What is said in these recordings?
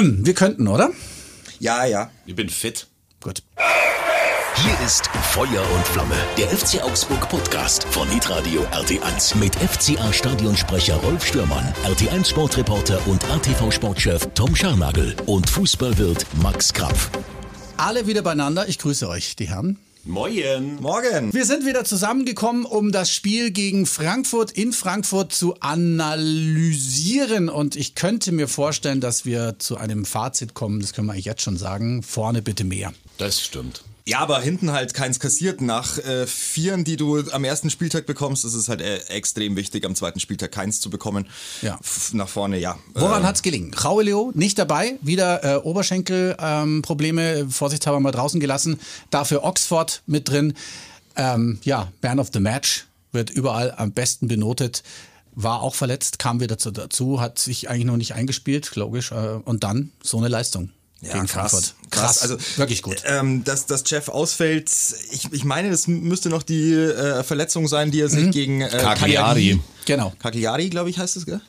Wir könnten, oder? Ja, ja. Ich bin fit. Gut. Hier ist Feuer und Flamme, der FC Augsburg Podcast von Hitradio RT1 mit FCA Stadionsprecher Rolf Stürmann, RT1 Sportreporter und ATV Sportchef Tom Scharnagel und Fußballwirt Max Krapf. Alle wieder beieinander. Ich grüße euch, die Herren. Moin. Morgen. Wir sind wieder zusammengekommen, um das Spiel gegen Frankfurt in Frankfurt zu analysieren. Und ich könnte mir vorstellen, dass wir zu einem Fazit kommen. Das können wir eigentlich jetzt schon sagen. Vorne bitte mehr. Das stimmt. Ja, aber hinten halt keins kassiert. Nach äh, Vieren, die du am ersten Spieltag bekommst, ist es halt äh, extrem wichtig, am zweiten Spieltag keins zu bekommen. Ja. F nach vorne, ja. Woran Äh, hat's gelingen? Rauleo nicht dabei, wieder äh, Oberschenkelprobleme, ähm, vorsichtshalber mal draußen gelassen. Dafür Oxford mit drin. Ähm, ja, Man of the Match wird überall am besten benotet. War auch verletzt, kam wieder zu, dazu, hat sich eigentlich noch nicht eingespielt, logisch. Äh, und dann so eine Leistung Ja, gegen krass, Frankfurt. krass. Also wirklich gut. Ähm, dass, dass Jeff ausfällt, ich, ich meine, das müsste noch die äh, Verletzung sein, die er sich gegen äh, Cagliari. Genau. Cagliari, glaube ich, heißt es, gell?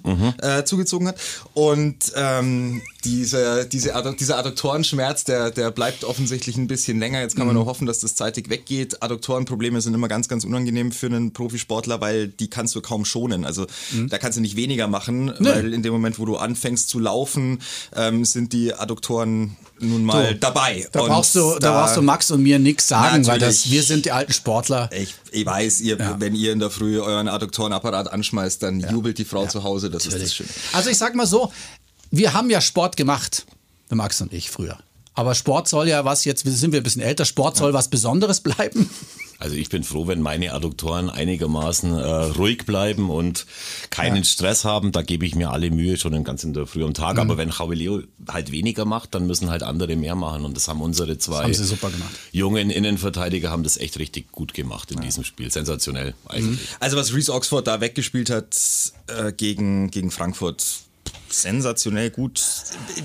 Äh, zugezogen hat. Und ähm, diese, diese Addu dieser Adduktorenschmerz, der, der bleibt offensichtlich ein bisschen länger. Jetzt kann man nur hoffen, dass das zeitig weggeht. Adduktorenprobleme sind immer ganz, ganz unangenehm für einen Profisportler, weil die kannst du kaum schonen. Also da kannst du nicht weniger machen, weil in dem Moment, wo du anfängst zu laufen, ähm, sind die Adduktoren nun mal Du, dabei. Da Und brauchst, du, da, brauchst du Max und mir nichts sagen, weil das, wir sind die alten Sportler. Ich, ich weiß, ihr, Ja. wenn ihr in der Früh euren Adduktorenapparat anschmeißt, dann jubelt die Frau zu Hause. Das ist das Schöne. Also ich sag mal so, wir haben ja Sport gemacht, der Max und ich früher. Aber Sport soll ja was, jetzt sind wir ein bisschen älter, Sport soll was Besonderes bleiben. Also ich bin froh, wenn meine Adduktoren einigermaßen äh, ruhig bleiben und keinen Stress haben. Da gebe ich mir alle Mühe schon in ganz in der Früh am Tag. Mhm. Aber wenn Jauleo halt weniger macht, dann müssen halt andere mehr machen. Und das haben unsere zwei haben sie super gemacht. jungen Innenverteidiger haben das echt richtig gut gemacht in diesem Spiel. Sensationell eigentlich. Also was Reese Oxford da weggespielt hat äh, gegen, gegen Frankfurt, sensationell gut.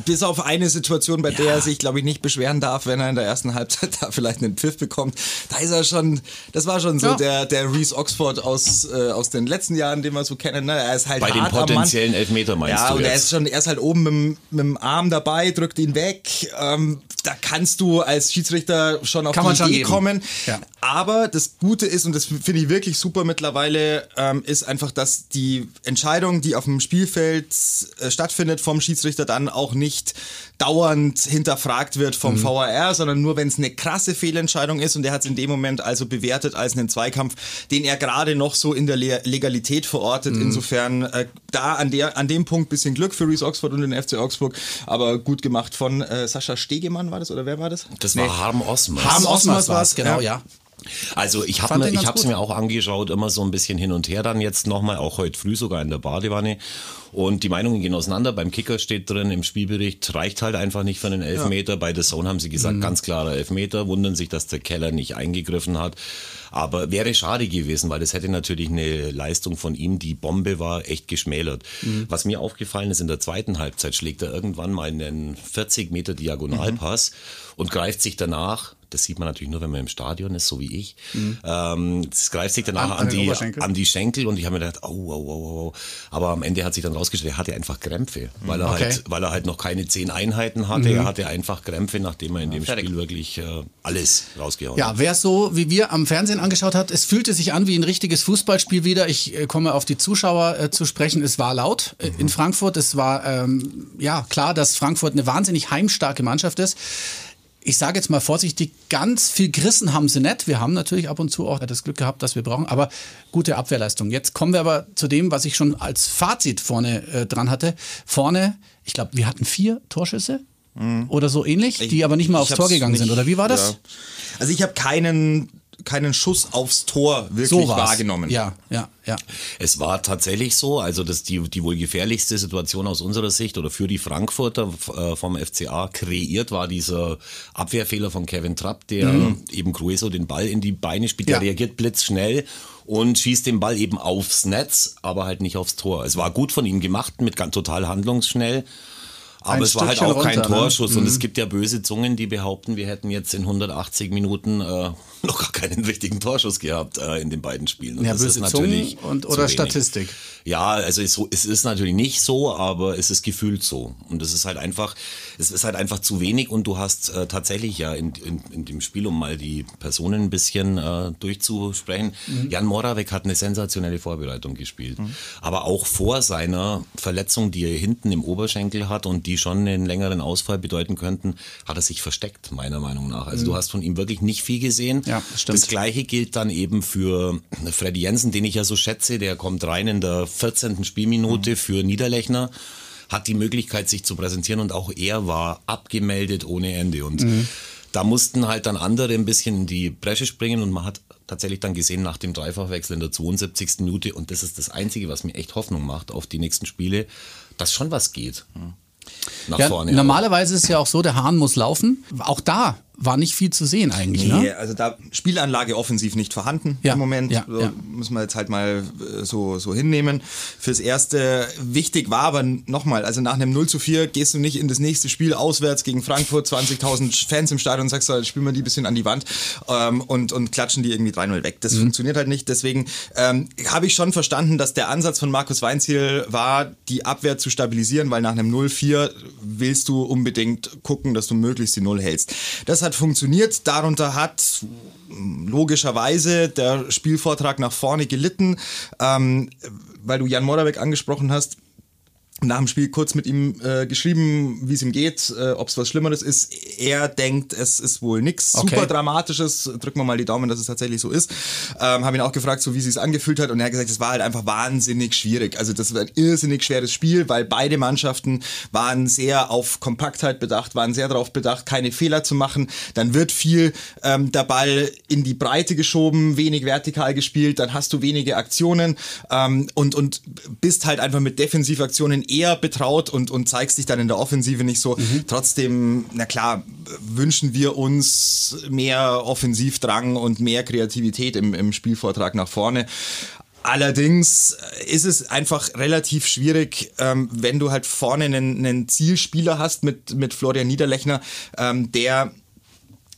Bis auf eine Situation, bei der er sich, glaube ich, nicht beschweren darf, wenn er in der ersten Halbzeit da vielleicht einen Pfiff bekommt. Da ist er schon, das war schon so Ja. der, der Reese Oxford aus, äh, aus den letzten Jahren, den wir so kennen. Ne? Er ist halt Bei dem hart am Mann. potenziellen Elfmeter meinst ja, du und er ist schon, er ist halt oben mit, dem- mit dem Arm dabei, drückt ihn weg. Ähm, da kannst du als Schiedsrichter schon auf Kann die man schon Idee geben. kommen. Ja. Aber das Gute ist, und das finde ich wirklich super mittlerweile, ähm, ist einfach, dass die Entscheidung, die auf dem Spielfeld äh, stattfindet, vom Schiedsrichter dann auch nicht dauernd hinterfragt wird Mhm. vom VAR, sondern nur, wenn es eine krasse Fehlentscheidung ist. Und er hat es in dem Moment also bewertet als einen Zweikampf, den er gerade noch so in der Le Legalität Mhm. verortet. Insofern äh, da an, der, an dem Punkt bisschen Glück für Reese Oxford und den FC Augsburg, aber gut gemacht von äh, Sascha Stegemann war das oder wer war das? Das war Harm Osmers. Harm Osmers Osmers war's, war's, genau, ja. ja. Also ich habe ich hab's mir auch angeschaut, immer so ein bisschen hin und her dann jetzt nochmal, auch heute früh sogar in der Badewanne. Und die Meinungen gehen auseinander. Beim Kicker steht drin im Spielbericht, reicht halt einfach nicht für einen Elfmeter. Bei The Zone haben sie Mhm. gesagt, ganz klarer Elfmeter. Wundern sich, dass der Keller nicht eingegriffen hat. Aber wäre schade gewesen, weil das hätte natürlich eine Leistung von ihm, die Bombe war, echt geschmälert. Mhm. Was mir aufgefallen ist, in der zweiten Halbzeit schlägt er irgendwann mal einen 40 Meter Diagonalpass und greift sich danach, das sieht man natürlich nur, wenn man im Stadion ist, so wie ich, ähm, es greift sich danach An- an, an die, an die Schenkel und ich habe mir gedacht, oh, oh, oh, oh. Aber am Ende hat sich dann rausgestellt, er hatte einfach Krämpfe, weil er, Okay. halt, weil er halt noch keine zehn Einheiten hatte. Er hatte einfach Krämpfe, nachdem er in dem Spiel wirklich äh, alles rausgehauen hat. Ja, wer es so wie wir am Fernsehen angeschaut hat, es fühlte sich an wie ein richtiges Fußballspiel wieder. Ich äh, komme auf die Zuschauer äh, zu sprechen. Es war laut äh, in Frankfurt. Es war ähm, ja klar, dass Frankfurt eine wahnsinnig heimstarke Mannschaft ist. Ich sage jetzt mal vorsichtig, ganz viel gerissen haben sie nicht. Wir haben natürlich ab und zu auch das Glück gehabt, das wir brauchen, aber gute Abwehrleistung. Jetzt kommen wir aber zu dem, was ich schon als Fazit vorne äh, dran hatte. Vorne, ich glaube, wir hatten vier Torschüsse oder so ähnlich, die aber nicht mal aufs Tor gegangen sind. nicht- Oder wie war das? Ja. Also ich habe keinen, keinen Schuss aufs Tor wirklich So wahrgenommen. Ja, ja, ja. Es war tatsächlich so, also das die, die wohl gefährlichste Situation aus unserer Sicht oder für die Frankfurter äh, vom FCA kreiert war dieser Abwehrfehler von Kevin Trapp, der eben Crueso den Ball in die Beine spielt, der Mhm. Ja. reagiert blitzschnell und schießt den Ball eben aufs Netz, aber halt nicht aufs Tor. Es war gut von ihm gemacht, mit ganz total handlungsschnell. Aber Ein es war halt auch kein runter, ne? Torschuss. Und es gibt ja böse Zungen, die behaupten, wir hätten jetzt in 180 Minuten äh, noch gar keinen richtigen Torschuss gehabt äh, in den beiden Spielen. Und ja, das ist natürlich und, oder Statistik. Ja, also es, es, ist natürlich nicht so, aber es ist gefühlt so. Und es ist halt einfach, es ist halt einfach zu wenig und du hast äh, tatsächlich ja in, in, in, dem Spiel, um mal die Personen ein bisschen äh, durchzusprechen, mhm. Jan Moravec hat eine sensationelle Vorbereitung gespielt. Mhm. Aber auch vor seiner Verletzung, die er hinten im Oberschenkel hat und die schon einen längeren Ausfall bedeuten könnten, hat er sich versteckt, meiner Meinung nach. Also mhm. du hast von ihm wirklich nicht viel gesehen. Ja, stimmt. Das gleiche gilt dann eben für Freddy Jensen, den ich ja so schätze, der kommt rein in der 14. Spielminute mhm. für Niederlechner hat die Möglichkeit, sich zu präsentieren und auch er war abgemeldet ohne Ende. Und mhm. da mussten halt dann andere ein bisschen in die Bresche springen und man hat tatsächlich dann gesehen nach dem Dreifachwechsel in der 72. Minute und das ist das Einzige, was mir echt Hoffnung macht auf die nächsten Spiele, dass schon was geht. Nach ja, vorne. Normalerweise ist es ja auch so, der Hahn muss laufen. Auch da war nicht viel zu sehen eigentlich. Nee, ne? also da Spielanlage offensiv nicht vorhanden ja, im Moment. Ja, so, ja. Müssen wir jetzt halt mal äh, so, so hinnehmen. Fürs Erste wichtig war aber nochmal, also nach einem 0 zu 4 gehst du nicht in das nächste Spiel auswärts gegen Frankfurt, 20.000 Fans im Stadion und sagst, so, spielen wir die ein bisschen an die Wand ähm, und, und klatschen die irgendwie 3-0 weg. Das mhm. funktioniert halt nicht. Deswegen ähm, habe ich schon verstanden, dass der Ansatz von Markus Weinziel war, die Abwehr zu stabilisieren, weil nach einem 0-4 willst du unbedingt gucken, dass du möglichst die Null hältst. Das hat funktioniert. Darunter hat logischerweise der Spielvortrag nach vorne gelitten. Ähm, weil du Jan Moravec angesprochen hast, nach dem Spiel kurz mit ihm äh, geschrieben, wie es ihm geht, äh, ob es was Schlimmeres ist. Er denkt, es ist wohl nichts okay. super Dramatisches. Drücken wir mal die Daumen, dass es tatsächlich so ist. Ähm, Habe ihn auch gefragt, so wie es sich angefühlt hat. Und er hat gesagt, es war halt einfach wahnsinnig schwierig. Also das war ein irrsinnig schweres Spiel, weil beide Mannschaften waren sehr auf Kompaktheit bedacht, waren sehr darauf bedacht, keine Fehler zu machen. Dann wird viel ähm, der Ball in die Breite geschoben, wenig vertikal gespielt. Dann hast du wenige Aktionen ähm, und, und bist halt einfach mit Defensivaktionen eher betraut und, und zeigst dich dann in der Offensive nicht so. Mhm. Trotzdem, na klar, wünschen wir uns mehr Offensivdrang und mehr Kreativität im, im Spielvortrag nach vorne. Allerdings ist es einfach relativ schwierig, ähm, wenn du halt vorne einen, einen Zielspieler hast mit, mit Florian Niederlechner, ähm, der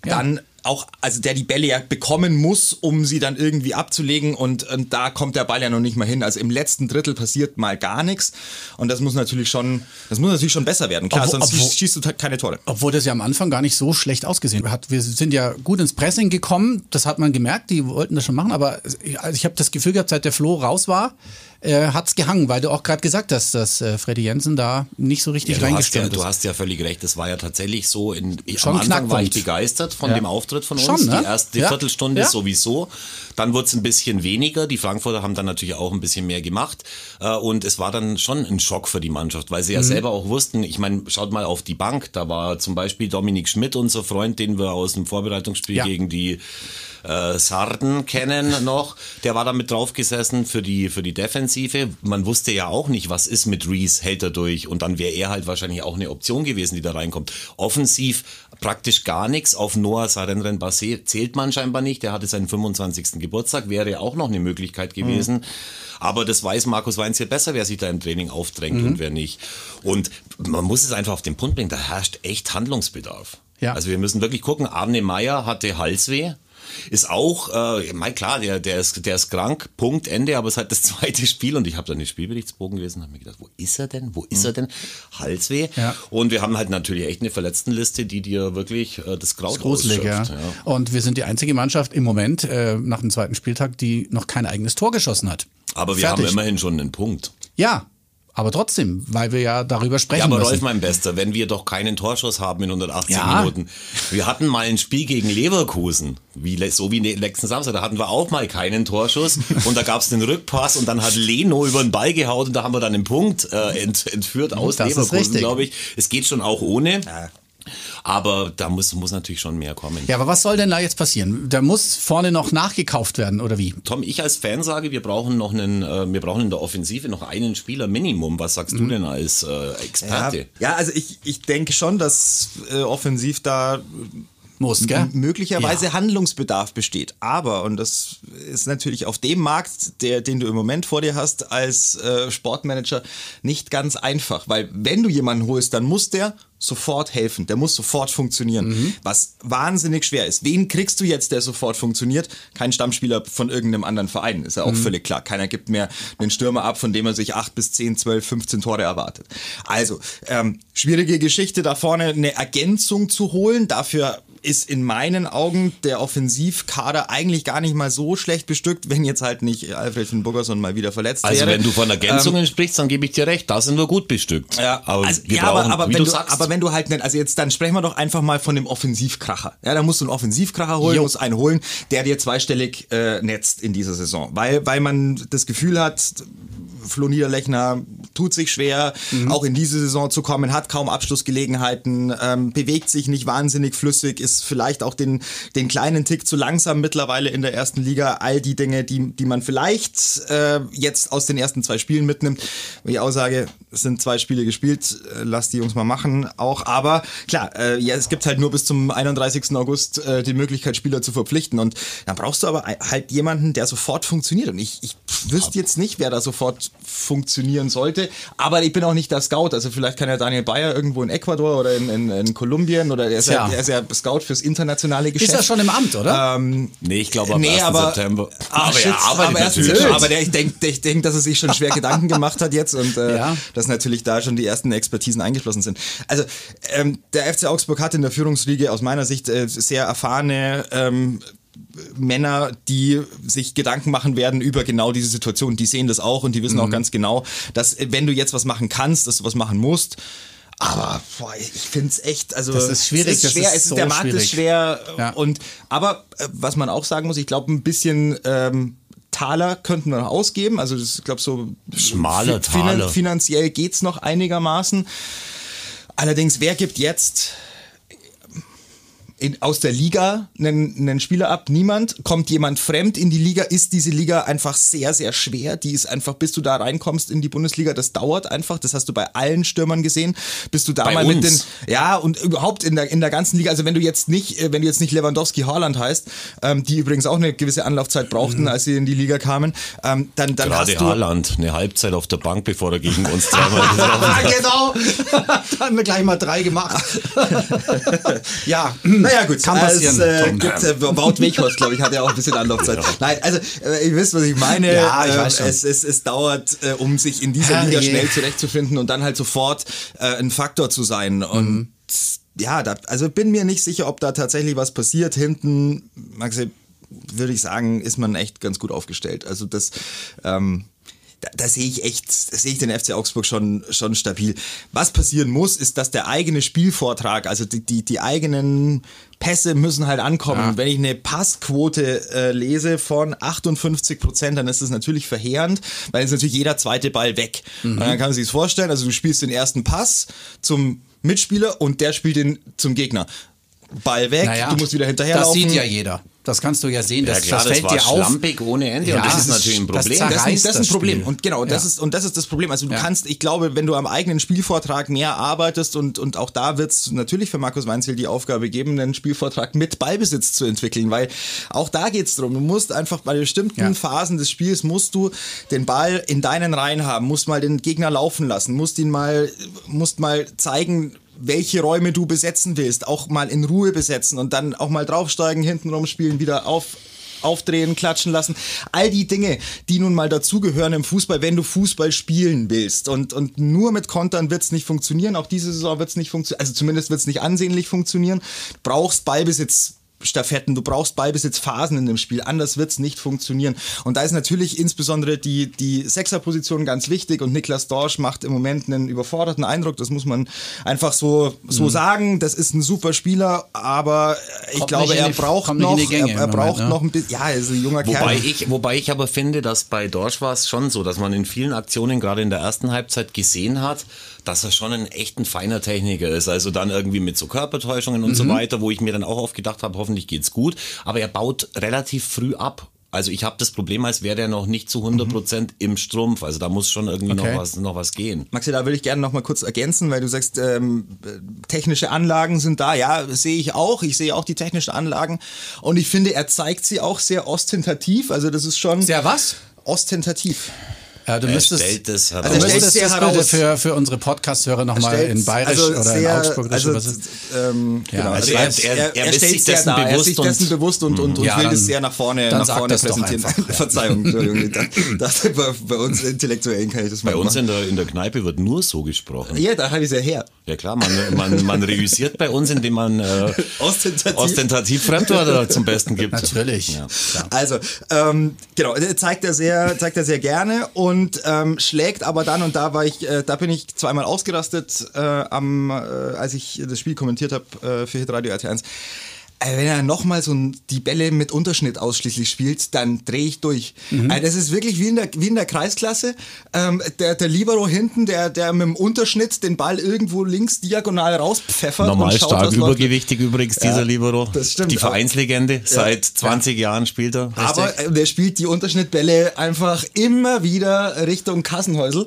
ja. dann auch, also der die Bälle ja bekommen muss, um sie dann irgendwie abzulegen und, und da kommt der Ball ja noch nicht mal hin. Also im letzten Drittel passiert mal gar nichts und das muss natürlich schon, das muss natürlich schon besser werden. Klar, obwohl, sonst obwohl, schießt du halt keine Tore. Obwohl das ja am Anfang gar nicht so schlecht ausgesehen hat. Wir sind ja gut ins Pressing gekommen, das hat man gemerkt, die wollten das schon machen, aber also ich habe das Gefühl gehabt, seit der Flo raus war, äh, hat es gehangen, weil du auch gerade gesagt hast, dass äh, Freddy Jensen da nicht so richtig ja, reingestimmt ja, ist. Du hast ja völlig recht, das war ja tatsächlich so. In, Schon am Anfang war ich begeistert von ja. dem Auftritt von uns. Schon, ne? Die erste ja. Viertelstunde sowieso. Dann wurde es ein bisschen weniger. Die Frankfurter haben dann natürlich auch ein bisschen mehr gemacht. Äh, und es war dann schon ein Schock für die Mannschaft, weil sie ja mhm. selber auch wussten, ich meine, schaut mal auf die Bank, da war zum Beispiel Dominik Schmidt, unser Freund, den wir aus dem Vorbereitungsspiel gegen die äh, Sarden kennen noch. Der war da mit drauf gesessen für die, für die Defensive. Man wusste ja auch nicht, was ist mit Reese, hält er durch. Und dann wäre er halt wahrscheinlich auch eine Option gewesen, die da reinkommt. Offensiv praktisch gar nichts. Auf Noah Sarenren Bassé zählt man scheinbar nicht. Der hatte seinen 25. Geburtstag, wäre auch noch eine Möglichkeit gewesen. Mhm. Aber das weiß Markus Weinz hier besser, wer sich da im Training aufdrängt mhm. und wer nicht. Und man muss es einfach auf den Punkt bringen, da herrscht echt Handlungsbedarf. Ja. Also wir müssen wirklich gucken, Arne Meyer hatte Halsweh, ist auch, äh, mein klar, der, der, ist, der ist krank, Punkt, Ende, aber es ist halt das zweite Spiel und ich habe dann den Spielberichtsbogen gelesen und habe mir gedacht, wo ist er denn? Wo ist mhm. er denn? Halsweh. Ja. Und wir haben halt natürlich echt eine Verletztenliste, die dir wirklich äh, das Kraut gruselig, ja. ja. Und wir sind die einzige Mannschaft im Moment äh, nach dem zweiten Spieltag, die noch kein eigenes Tor geschossen hat. Aber wir Fertig. haben immerhin schon einen Punkt. Ja, aber trotzdem, weil wir ja darüber sprechen. Ja, aber müssen. Rolf, mein Bester, wenn wir doch keinen Torschuss haben in 180 ja. Minuten. Wir hatten mal ein Spiel gegen Leverkusen, wie, so wie letzten Samstag, da hatten wir auch mal keinen Torschuss und da gab es den Rückpass und dann hat Leno über den Ball gehauen und da haben wir dann den Punkt äh, ent, entführt aus das Leverkusen, glaube ich. Es geht schon auch ohne. Ja. Aber da muss, muss natürlich schon mehr kommen. Ja, aber was soll denn da jetzt passieren? Da muss vorne noch nachgekauft werden, oder wie? Tom, ich als Fan sage, wir brauchen noch einen, äh, wir brauchen in der Offensive noch einen Spieler Minimum. Was sagst mhm. du denn als äh, Experte? Ja, ja, also ich, ich denke schon, dass äh, offensiv da muss, gell? möglicherweise ja. Handlungsbedarf besteht. Aber, und das ist natürlich auf dem Markt, der, den du im Moment vor dir hast, als äh, Sportmanager nicht ganz einfach. Weil wenn du jemanden holst, dann muss der sofort helfen, der muss sofort funktionieren, mhm. was wahnsinnig schwer ist. Wen kriegst du jetzt, der sofort funktioniert? Kein Stammspieler von irgendeinem anderen Verein, ist ja auch mhm. völlig klar. Keiner gibt mehr einen Stürmer ab, von dem er sich acht bis zehn, zwölf, 15 Tore erwartet. Also, ähm, schwierige Geschichte da vorne, eine Ergänzung zu holen. Dafür ist in meinen Augen der Offensivkader eigentlich gar nicht mal so schlecht bestückt, wenn jetzt halt nicht Alfred von Burgerson mal wieder verletzt also wäre. Also wenn du von Ergänzungen ähm, sprichst, dann gebe ich dir recht, da sind wir gut bestückt. Ja, aber, also, ja, brauchen, aber, aber, wenn du, sagst, aber wenn du halt nicht, also jetzt dann sprechen wir doch einfach mal von dem Offensivkracher. Ja, da musst du einen Offensivkracher holen, jo. musst einen holen, der dir zweistellig äh, netzt in dieser Saison, weil weil man das Gefühl hat, Flo Niederlechner tut sich schwer, mhm. auch in diese Saison zu kommen, hat kaum Abschlussgelegenheiten, ähm, bewegt sich nicht wahnsinnig flüssig, ist vielleicht auch den, den kleinen Tick zu langsam mittlerweile in der ersten Liga. All die Dinge, die, die man vielleicht äh, jetzt aus den ersten zwei Spielen mitnimmt. Ich auch sage, es sind zwei Spiele gespielt, äh, lass die Jungs mal machen auch. Aber klar, äh, ja, es gibt halt nur bis zum 31. August äh, die Möglichkeit, Spieler zu verpflichten. Und dann brauchst du aber halt jemanden, der sofort funktioniert. Und ich, ich wüsste jetzt nicht, wer da sofort funktionieren sollte. Aber ich bin auch nicht der Scout. Also vielleicht kann ja Daniel Bayer irgendwo in Ecuador oder in, in, in Kolumbien oder er ist, ja, er ist ja Scout fürs internationale Geschäft. Ist er schon im Amt, oder? Ähm, nee, ich glaube am nee, 1. aber, September. Ach, aber, shit, aber, aber, natürlich. aber der, ich denke, ich denk, dass er sich schon schwer Gedanken gemacht hat jetzt und äh, ja. dass natürlich da schon die ersten Expertisen eingeschlossen sind. Also ähm, der FC Augsburg hat in der Führungsriege aus meiner Sicht äh, sehr erfahrene ähm, Männer, die sich Gedanken machen werden über genau diese Situation. Die sehen das auch und die wissen mhm. auch ganz genau, dass äh, wenn du jetzt was machen kannst, dass du was machen musst. Aber boah, ich finde es echt, also das ist schwierig. Es ist schwer, ist so der Markt schwierig. ist schwer ja. und aber äh, was man auch sagen muss, ich glaube ein bisschen ähm, Taler könnten wir noch ausgeben. Also ich glaube so schmale Taler. Finanziell geht's noch einigermaßen. Allerdings, wer gibt jetzt in, aus der Liga einen, einen Spieler ab? Niemand. Kommt jemand fremd in die Liga? Ist diese Liga einfach sehr, sehr schwer? Die ist einfach, bis du da reinkommst in die Bundesliga, das dauert einfach. Das hast du bei allen Stürmern gesehen. Bist du da bei mal uns. mit den, ja, und überhaupt in der, in der ganzen Liga. Also wenn du jetzt nicht, äh, wenn du jetzt nicht Lewandowski Haaland heißt, ähm, die übrigens auch eine gewisse Anlaufzeit brauchten, mhm. als sie in die Liga kamen, ähm, dann, dann Gerade hast du. Haaland, eine Halbzeit auf der Bank, bevor er gegen uns zweimal hat. genau. da haben wir gleich mal drei gemacht. ja. Naja, gut. Kann passieren. Es, äh, gibt, äh, Wout Weghorst, glaube ich, hat ja auch ein bisschen Anlaufzeit. Ja. Nein, also, äh, ihr wisst, was ich meine. Ja, ich äh, weiß schon. Es, es, es dauert, äh, um sich in dieser Liga schnell zurechtzufinden und dann halt sofort äh, ein Faktor zu sein. Und mhm. ja, da, also bin mir nicht sicher, ob da tatsächlich was passiert. Hinten, Maxi, würde ich sagen, ist man echt ganz gut aufgestellt. Also das, ähm, da, da sehe ich echt, da sehe ich den FC Augsburg schon, schon stabil. Was passieren muss, ist, dass der eigene Spielvortrag, also die, die, die eigenen Pässe müssen halt ankommen. Ja. Wenn ich eine Passquote äh, lese von 58 Prozent, dann ist das natürlich verheerend, weil jetzt natürlich jeder zweite Ball weg. Mhm. Und dann kann man sich das vorstellen, also du spielst den ersten Pass zum Mitspieler und der spielt den zum Gegner. Ball weg, naja, du musst wieder hinterherlaufen. Das sieht ja jeder. Das kannst du ja sehen. Das, ja, klar, das fällt das war dir auf. schlampig ohne Ende ja, und das ist natürlich ein Problem. Das, das, ist, das ist ein Problem. Und genau, das ja. ist, und das ist das Problem. Also du kannst, ich glaube, wenn du am eigenen Spielvortrag mehr arbeitest und, und auch da wird es natürlich für Markus Weinzel die Aufgabe geben, einen Spielvortrag mit Ballbesitz zu entwickeln, weil auch da geht es darum, du musst einfach bei bestimmten Phasen des Spiels musst du den Ball in deinen Reihen haben, musst mal den Gegner laufen lassen, musst ihn mal, musst mal zeigen, welche Räume du besetzen willst, auch mal in Ruhe besetzen und dann auch mal draufsteigen, hintenrum spielen, wieder auf, aufdrehen, klatschen lassen. All die Dinge, die nun mal dazugehören im Fußball, wenn du Fußball spielen willst. Und, und nur mit Kontern wird es nicht funktionieren. Auch diese Saison wird es nicht funktionieren. Also zumindest wird es nicht ansehnlich funktionieren. Du brauchst Ballbesitz Staffetten, du brauchst Ballbesitzphasen in dem Spiel, anders wird es nicht funktionieren. Und da ist natürlich insbesondere die, die Sechserposition ganz wichtig und Niklas Dorsch macht im Moment einen überforderten Eindruck, das muss man einfach so, so mhm. sagen. Das ist ein super Spieler, aber ich kommt glaube, er die, braucht noch, Gänge er, er braucht Moment, ne? noch ein bisschen, ja, er ist ein junger wobei Kerl. Ich, wobei ich aber finde, dass bei Dorsch war es schon so, dass man in vielen Aktionen gerade in der ersten Halbzeit gesehen hat, dass er schon ein echt ein feiner Techniker ist. Also dann irgendwie mit so Körpertäuschungen und mhm. so weiter, wo ich mir dann auch oft gedacht habe, hoffentlich geht's gut. Aber er baut relativ früh ab. Also ich habe das Problem, als wäre der noch nicht zu 100 Prozent im Strumpf. Also da muss schon irgendwie Okay. noch, was, noch was gehen. Maxi, da würde ich gerne noch mal kurz ergänzen, weil du sagst, ähm, technische Anlagen sind da. Ja, sehe ich auch. Ich sehe auch die technischen Anlagen. Und ich finde, er zeigt sie auch sehr ostentativ. Also das ist schon Sehr was? ostentativ. Ja, du Er müsstest, stellt es du heraus. Also stellt das bitte für, für unsere Podcast-Hörer nochmal in Bayerisch also oder sehr, in Augsburgisch. also, was ähm, Ja, genau. also er, er- er- er, ist stellt sich dessen. Er bewusst sich und- dessen bewusst und, und, und Ja, will dann- das sehr nach vorne, dann nach vorne präsentieren. einfach, ja. Verzeihung, Entschuldigung. Das, das, bei, bei uns Intellektuellen kann ich das mal Bei uns in der, in der Kneipe wird nur so gesprochen. Ja, da habe ich es ja her. Ja klar, man, man, man reüssiert bei uns, indem man äh, Ostentativ. ostentativ Fremdwörter zum Besten gibt. Natürlich. Ja. Also, ähm, genau, zeigt er sehr, zeigt er sehr gerne und ähm, schlägt aber dann, und da war ich, äh, da bin ich zweimal ausgerastet, äh, am, äh, als ich das Spiel kommentiert habe äh, für Hitradio RT1. Äh, Wenn er nochmal so die Bälle mit Unterschnitt ausschließlich spielt, dann drehe ich durch. Also das ist wirklich wie in der, wie in der Kreisklasse. Ähm, der, der Libero hinten, der, der mit dem Unterschnitt den Ball irgendwo links diagonal rauspfeffert. Normal und schaut, stark was läuft. übergewichtig übrigens, dieser Libero. das stimmt. Die Vereinslegende, seit 20 Jahren spielt er. Aber äh, der spielt die Unterschnittbälle einfach immer wieder Richtung Kassenhäusel.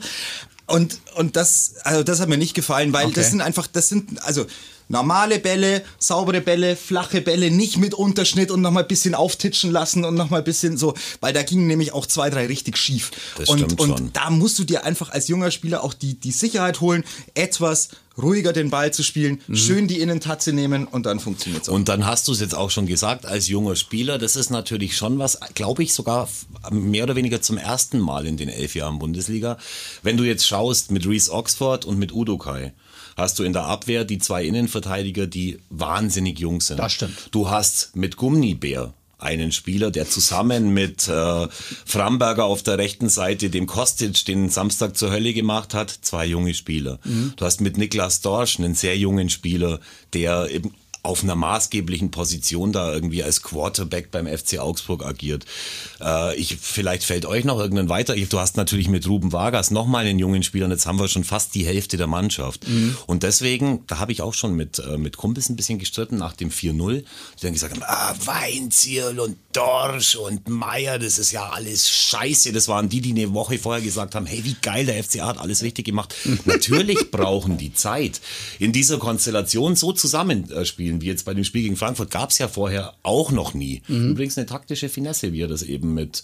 Und, und das, also das hat mir nicht gefallen, weil Okay. das sind einfach, das sind, also normale Bälle, saubere Bälle, flache Bälle, nicht mit Unterschnitt und nochmal ein bisschen auftitschen lassen und nochmal ein bisschen so, weil da gingen nämlich auch zwei, drei richtig schief. Das und, stimmt und schon. da musst du dir einfach als junger Spieler auch die, die Sicherheit holen, etwas ruhiger den Ball zu spielen, schön die Innentatze nehmen und dann funktioniert's auch. Und dann hast du es jetzt auch schon gesagt, als junger Spieler, das ist natürlich schon was, glaube ich, sogar mehr oder weniger zum ersten Mal in den elf Jahren Bundesliga. Wenn du jetzt schaust mit Reese Oxford und mit Udokai, hast du in der Abwehr die zwei Innenverteidiger, die wahnsinnig jung sind. Das stimmt. Du hast mit Gummibär einen Spieler, der zusammen mit äh, Framberger auf der rechten Seite dem Kostic den Samstag zur Hölle gemacht hat, zwei junge Spieler. Du hast mit Niklas Dorsch einen sehr jungen Spieler, der eben auf einer maßgeblichen Position da irgendwie als Quarterback beim FC Augsburg agiert. Äh, ich, vielleicht fällt euch noch irgendein weiter. Du hast natürlich mit Ruben Vargas nochmal einen jungen Spieler und jetzt haben wir schon fast die Hälfte der Mannschaft. Und deswegen, da habe ich auch schon mit, äh, mit Kumpels ein bisschen gestritten nach dem 4-0, die dann gesagt haben, ah, Weinzierl und Dorsch und Meier, das ist ja alles scheiße. Das waren die, die eine Woche vorher gesagt haben, hey, wie geil, der FCA hat alles richtig gemacht. Natürlich brauchen die Zeit. In dieser Konstellation so zusammenspielen, wie jetzt bei dem Spiel gegen Frankfurt, gab es ja vorher auch noch nie. Übrigens eine taktische Finesse, wie er das eben mit,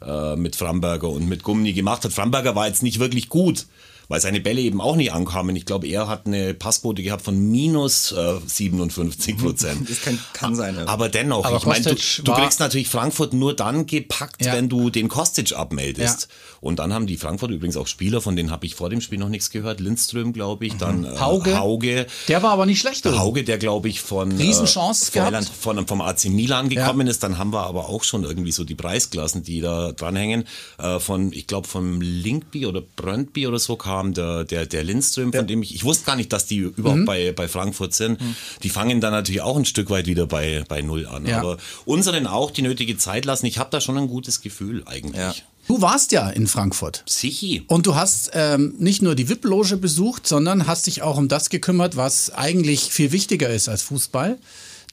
äh, mit Framberger und mit Gummi gemacht hat. Framberger war jetzt nicht wirklich gut. Weil seine Bälle eben auch nicht ankamen. Ich glaube, er hat eine Passquote gehabt von minus äh, 57 Prozent. Das kann, kann sein. Ja. Aber dennoch, Aber ich meine, du, du kriegst natürlich Frankfurt nur dann gepackt, Ja. wenn du den Kostic abmeldest. Ja. Und dann haben die Frankfurt übrigens auch Spieler, von denen habe ich vor dem Spiel noch nichts gehört. Lindström, glaube ich, dann äh, Hauge. Hauge. Der war aber nicht schlecht. Der oder? Hauge, der glaube ich von Riesenchance äh, gehabt. von, vom AC Milan gekommen ist, dann haben wir aber auch schon irgendwie so die Preisklassen, die da dranhängen. Äh, von, ich glaube, vom Linkby oder Brøndby oder so kam der, der, der Lindström, von dem ich, ich wusste gar nicht, dass die überhaupt Mhm. bei, bei Frankfurt sind. Die fangen dann natürlich auch ein Stück weit wieder bei, bei Null an. Ja. Aber unseren auch die nötige Zeit lassen. Ich habe da schon ein gutes Gefühl eigentlich. Ja. Du warst ja in Frankfurt. Sichi. Und du hast ähm, nicht nur die VIP-Loge besucht, sondern hast dich auch um das gekümmert, was eigentlich viel wichtiger ist als Fußball.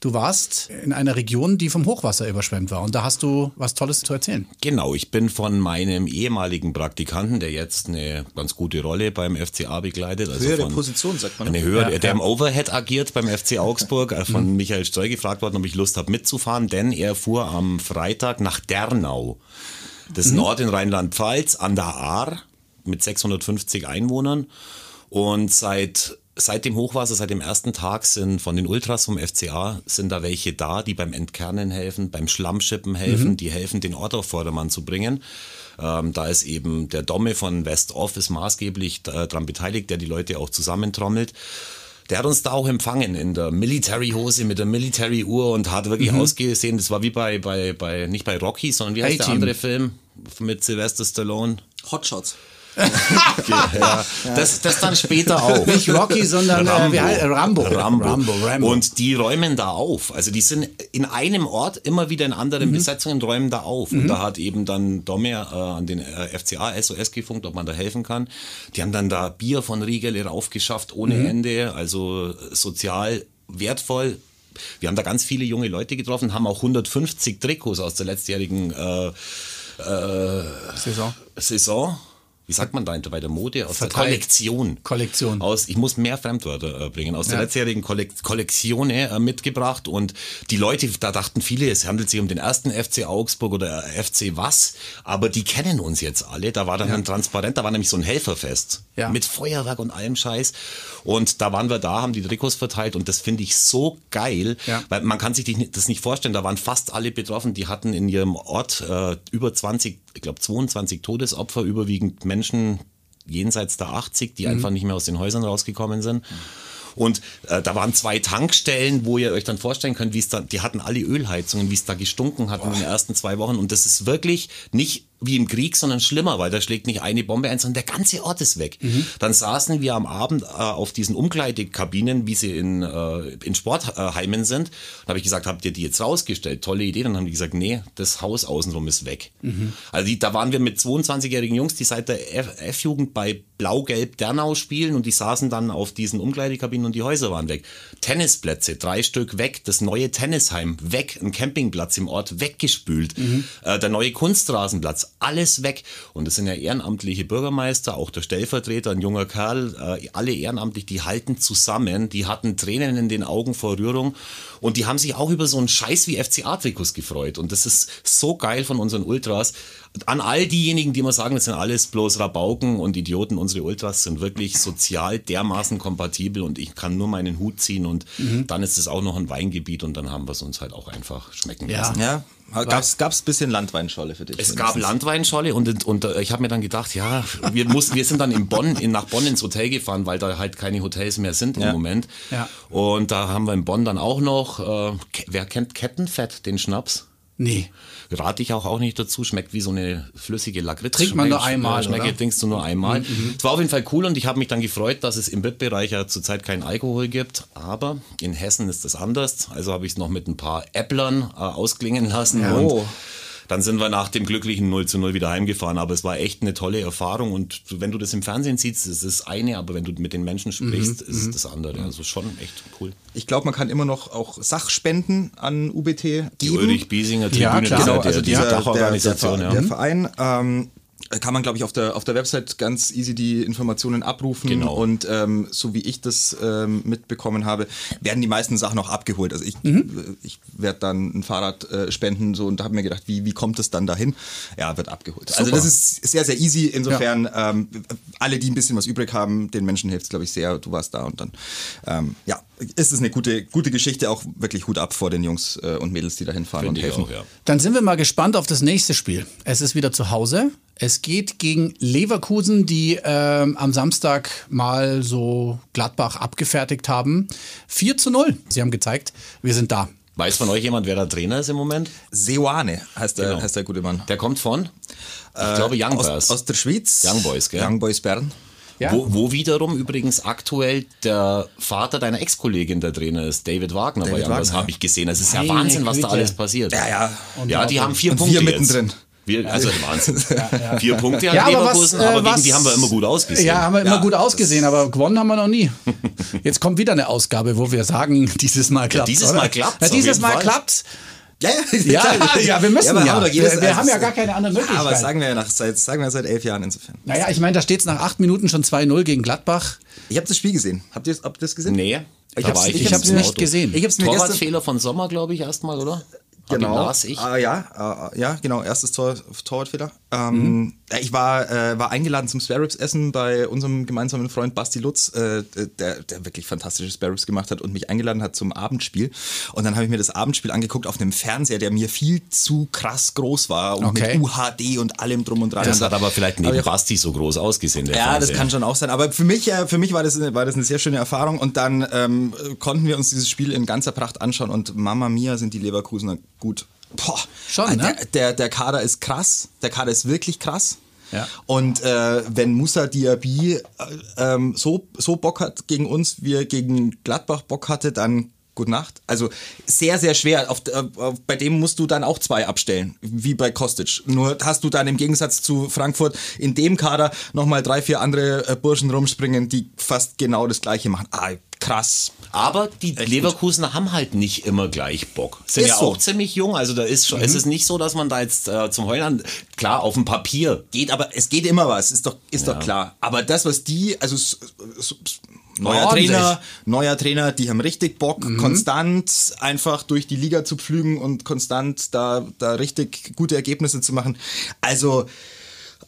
Du warst in einer Region, die vom Hochwasser überschwemmt war. Und da hast du was Tolles zu erzählen. Genau, ich bin von meinem ehemaligen Praktikanten, der jetzt eine ganz gute Rolle beim FCA begleitet. Also Höhere von, Position, sagt man. Eine höhere, Ja, der ja. im Overhead agiert beim FC Augsburg, äh, von Michael Streu gefragt worden, ob ich Lust habe mitzufahren, denn er fuhr am Freitag nach Dernau. Das ist ein Ort in Rheinland-Pfalz an der Ahr mit 650 Einwohnern. Und seit, seit dem Hochwasser, seit dem ersten Tag sind von den Ultras vom FCA, sind da welche da, die beim Entkernen helfen, beim Schlammschippen helfen, die helfen, den Ort auf Vordermann zu bringen. Ähm, da ist eben der Domme von West Off ist maßgeblich äh, daran beteiligt, der die Leute auch zusammentrommelt. Der hat uns da auch empfangen in der Military-Hose mit der Military-Uhr und hat wirklich ausgesehen, das war wie bei, bei, bei, nicht bei Rocky, sondern wie heißt der andere Film mit Sylvester Stallone? Hotshots. ja. Das, das dann später auch. Nicht Rocky, sondern äh, wie heißt, äh, Rambo. Rambo. Rambo, Rambo. Und die räumen da auf. Also die sind in einem Ort immer wieder in anderen Besetzungen räumen da auf. Und da hat eben dann Domer äh, an den äh, FCA SOS gefunkt, ob man da helfen kann. Die haben dann da Bier von Riegele raufgeschafft ohne Ende. Also sozial wertvoll. wir haben da ganz viele junge Leute getroffen, haben auch 150 Trikots aus der letztjährigen äh, äh, Saison. Saison wie sagt man da bei der Mode? Aus Verteilt. der Kollektion. Kollektion. Aus, ich muss mehr Fremdwörter äh, bringen. Aus der Ja. letztjährigen Kollek Kollektion äh, mitgebracht und die Leute, da dachten viele, es handelt sich um den ersten FC Augsburg oder FC was, aber die kennen uns jetzt alle. Da war dann ein Transparent, da war nämlich so ein Helferfest Ja. mit Feuerwerk und allem Scheiß und da waren wir da, haben die Trikots verteilt und das finde ich so geil, Ja. weil man kann sich das nicht vorstellen, da waren fast alle betroffen, die hatten in ihrem Ort äh, über 20, ich glaube 22 Todesopfer, überwiegend Menschen jenseits der 80, die einfach nicht mehr aus den Häusern rausgekommen sind. Und äh, da waren zwei Tankstellen, wo ihr euch dann vorstellen könnt, wie es da, die hatten alle Ölheizungen, wie es da gestunken hat in den ersten zwei Wochen. Und das ist wirklich nicht wie im Krieg, sondern schlimmer, weil da schlägt nicht eine Bombe ein, sondern der ganze Ort ist weg. Dann saßen wir am Abend äh, auf diesen Umkleidekabinen, wie sie in, äh, in Sportheimen sind. Da habe ich gesagt, habt ihr die jetzt rausgestellt? Tolle Idee. Dann haben die gesagt, nee, das Haus außenrum ist weg. Also die, da waren wir mit 22-jährigen Jungs, die seit der F-Jugend bei Blau-Gelb Dernau spielen und die saßen dann auf diesen Umkleidekabinen und die Häuser waren weg. Tennisplätze, drei Stück weg, das neue Tennisheim weg, ein Campingplatz im Ort weggespült, äh, der neue Kunstrasenplatz, alles weg. Und es sind ja ehrenamtliche Bürgermeister, auch der Stellvertreter, ein junger Kerl, äh, alle ehrenamtlich, die halten zusammen, die hatten Tränen in den Augen vor Rührung und die haben sich auch über so einen Scheiß wie FCA-Trikots gefreut. Und das ist so geil von unseren Ultras. An all diejenigen, die immer sagen, das sind alles bloß Rabauken und Idioten, unsere Ultras sind wirklich sozial dermaßen kompatibel und ich kann nur meinen Hut ziehen und dann ist es auch noch ein Weingebiet und dann haben wir es uns halt auch einfach schmecken Ja. lassen. Ja, gab's, gab's ein bisschen Landweinscholle für dich? Es gab wenigstens? Landweinscholle und, und äh, ich habe mir dann gedacht, ja, wir mussten, wir sind dann in Bonn, in, nach Bonn ins Hotel gefahren, weil da halt keine Hotels mehr sind im Ja. Moment. Ja. Und da haben wir in Bonn dann auch noch, äh, wer kennt Kettenfett, den Schnaps? Nee. Rate ich auch, auch nicht dazu. Schmeckt wie so eine flüssige Lakritz. Trinkt man nur einmal, Schmeckt, oder? Mhm, trinkst du nur einmal. Es war auf jeden Fall cool und ich habe mich dann gefreut, dass es im BIP-Bereich ja zurzeit keinen Alkohol gibt. Aber in Hessen ist das anders. Also habe ich es noch mit ein paar Äpplern äh, ausklingen lassen. Ja. Und Oh. Dann sind wir nach dem glücklichen 0 zu 0 wieder heimgefahren. Aber es war echt eine tolle Erfahrung. Und wenn du das im Fernsehen siehst, ist es eine. Aber wenn du mit den Menschen sprichst, Mhm, ist es das andere. Also schon echt cool. Ich glaube, man kann immer noch auch Sachspenden an UBT geben. Die Ulrich Biesinger Ja, Tribüne, klar. das ist Genau, ja der, also die dieser, der, der, Dachorganisation. der, ja. Verein. Ähm, kann man, glaube ich, auf der, auf der Website ganz easy die Informationen abrufen. Genau. Und ähm, so wie ich das ähm, mitbekommen habe, werden die meisten Sachen auch abgeholt. Also ich, Mhm. ich werde dann ein Fahrrad äh, spenden so und habe mir gedacht, wie, wie kommt es dann dahin? Ja, wird abgeholt. Also Super. das ist sehr, sehr easy. Insofern, ähm, alle, die ein bisschen was übrig haben, den Menschen hilft es, glaube ich, sehr. Du warst da und dann, ähm, ja, ist es eine gute, gute Geschichte. Auch wirklich Hut ab vor den Jungs äh, und Mädels, die dahin fahren Finde und helfen. auch, ja. Dann sind wir mal gespannt auf das nächste Spiel. Es ist wieder zu Hause. Es geht gegen Leverkusen, die ähm, am Samstag mal so Gladbach abgefertigt haben. 4 zu 0. Sie haben gezeigt, wir sind da. Weiß von euch jemand, wer der Trainer ist im Moment? Seoane heißt der, Genau. heißt der gute Mann. Der kommt von? Ich glaube Young aus, Boys. aus der Schweiz. Young Boys, gell? Young Boys Bern. Ja. Wo, wo wiederum übrigens aktuell der Vater deiner Ex-Kollegin der Trainer ist, David Wagner David Wagner, habe ich gesehen. Es ist ja Meine Wahnsinn, was da alles passiert. Ja, ja. Ja, die haben vier Und Punkte wir jetzt. mittendrin. Wir, also Wahnsinn. Vier Punkte an Ja, aber was, äh, aber was- gegen die haben wir immer gut ausgesehen. Ja, haben wir immer Ja, gut das- ausgesehen, aber gewonnen haben wir noch nie. Jetzt kommt wieder eine Ausgabe, wo wir sagen, dieses Mal klappt. dieses Mal klappt's, Ja, auf dieses Mal Fall. Klappt's. Ja, Ja, ja, wir müssen ja. jedes- Wir- wir haben ja also- gar keine andere Ja, aber Möglichkeit. das sagen wir ja nach, seit, sagen wir seit elf Jahren insofern. Naja, ich meine, da steht es nach acht Minuten schon 2-0 gegen Gladbach. Ich habe das Spiel gesehen. Habt ihr, das gesehen? Nee, Ich hab's im nicht Auto. gesehen. Ich hab's mir gestern, Torwartfehler von Sommer, glaube ich, erstmal, oder? Ich- Genau. Las ich. Ah, ja, äh, ja, genau. Erstes Tor, Torwartfehler. Ähm, ja, Ich war, äh, war eingeladen zum Sparrows essen bei unserem gemeinsamen Freund Basti Lutz, äh, der, der wirklich fantastische Sparrows gemacht hat und mich eingeladen hat zum Abendspiel. Und dann habe ich mir das Abendspiel angeguckt auf einem Fernseher, der mir viel zu krass groß war und Okay. mit UHD und allem drum und dran. Das Und hat aber vielleicht neben ich- Basti so groß ausgesehen. Ja, das Fernseher. kann schon auch sein. Aber für mich, äh, für mich war, das, eine- war das eine sehr schöne Erfahrung. Und dann ähm, konnten wir uns dieses Spiel in ganzer Pracht anschauen. Und Mama Mia sind die Leverkusener gut. Boah, Schon, äh, ne? der, der, der Kader ist krass. Der Kader ist wirklich krass. Ja. Und äh, wenn Musa Diaby äh, ähm, so, so Bock hat gegen uns, wie er gegen Gladbach Bock hatte, dann gute Nacht. Also sehr, sehr schwer. Auf, äh, bei dem musst du dann auch zwei abstellen, wie bei Kostic. Nur hast du dann im Gegensatz zu Frankfurt in dem Kader nochmal drei, vier andere äh, Burschen rumspringen, die fast genau das gleiche machen. Ah, krass. Aber die Leverkusener haben halt nicht immer gleich Bock. Sind Ist ja so. auch ziemlich jung. Also da ist schon, es ist nicht so, dass man da jetzt äh, zum Heulen an, klar, auf dem Papier. Geht aber, es geht immer was, ist doch, ist doch klar. Aber das, was die, also neuer Ordentlich. Trainer, neuer Trainer, die haben richtig Bock, konstant einfach durch die Liga zu pflügen und konstant da, da richtig gute Ergebnisse zu machen. Also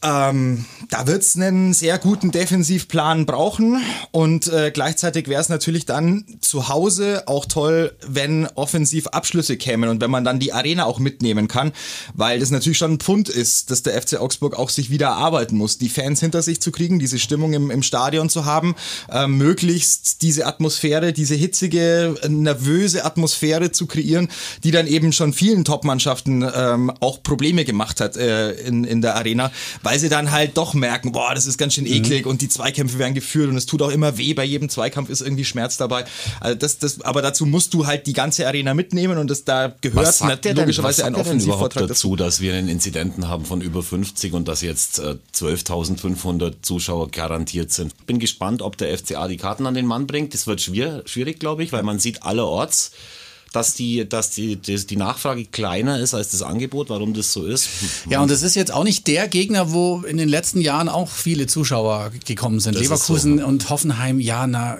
ähm, da wird's einen sehr guten Defensivplan brauchen und äh, gleichzeitig wäre es natürlich dann zu Hause auch toll, wenn offensiv Abschlüsse kämen und wenn man dann die Arena auch mitnehmen kann, weil das natürlich schon ein Pfund ist, dass der FC Augsburg auch sich wieder erarbeiten muss, die Fans hinter sich zu kriegen, diese Stimmung im, im Stadion zu haben, äh, möglichst diese Atmosphäre, diese hitzige, äh, nervöse Atmosphäre zu kreieren, die dann eben schon vielen Top-Mannschaften ähm, auch Probleme gemacht hat äh, in, in der Arena, weil sie dann halt doch merken, boah, das ist ganz schön eklig und die Zweikämpfe werden geführt und es tut auch immer weh, bei jedem Zweikampf ist irgendwie Schmerz dabei. Also das, das, aber dazu musst du halt die ganze Arena mitnehmen und das da gehört Was sagt der denn, was logischerweise ein sagt überhaupt Offensivvortrag dazu, dass wir einen Inzidenten haben von über 50 und dass jetzt äh, 12.500 Zuschauer garantiert sind. Bin gespannt, ob der FCA die Karten an den Mann bringt. Das wird schwer, schwierig, glaube ich, weil man sieht allerorts, dass die, dass die, die, die Nachfrage kleiner ist als das Angebot. Warum das so ist? Ja, und es ist jetzt auch nicht der Gegner, wo in den letzten Jahren auch viele Zuschauer gekommen sind. Das Leverkusen so. und Hoffenheim, ja, na,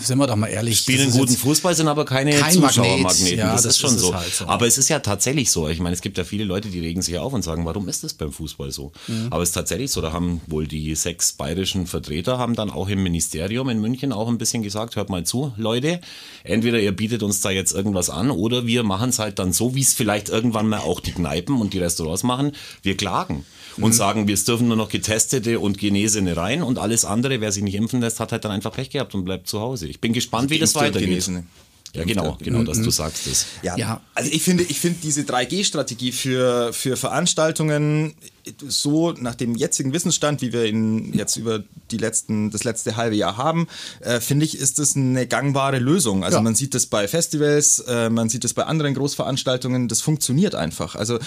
sind wir doch mal ehrlich. spielen das guten Fußball, sind aber keine kein Zuschauermagneten. Magnet. Ja, das, das ist schon ist so. halt so. Aber es ist ja tatsächlich so. Ich meine, es gibt ja viele Leute, die regen sich auf und sagen, warum ist das beim Fußball so? Mhm. Aber es ist tatsächlich so. Da haben wohl die sechs bayerischen Vertreter haben dann auch im Ministerium in München auch ein bisschen gesagt, hört mal zu, Leute, entweder ihr bietet uns da jetzt irgendwas an oder wir machen es halt dann so, wie es vielleicht irgendwann mal auch die Kneipen und die Restaurants machen. Wir klagen. Und Mhm. sagen, wir dürfen nur noch Getestete und Genesene rein und alles andere, wer sich nicht impfen lässt, hat halt dann einfach Pech gehabt und bleibt zu Hause. Ich bin gespannt, wie das weitergeht. Genesene. Ja, genau, genau, dass du sagst es. Ja. Ja. Also ich finde, ich finde diese 3G-Strategie für, für Veranstaltungen so nach dem jetzigen Wissensstand, wie wir ihn jetzt über die letzten, das letzte halbe Jahr haben, äh, finde ich, ist das eine gangbare Lösung. Also Ja. man sieht das bei Festivals, äh, man sieht das bei anderen Großveranstaltungen, das funktioniert einfach. Also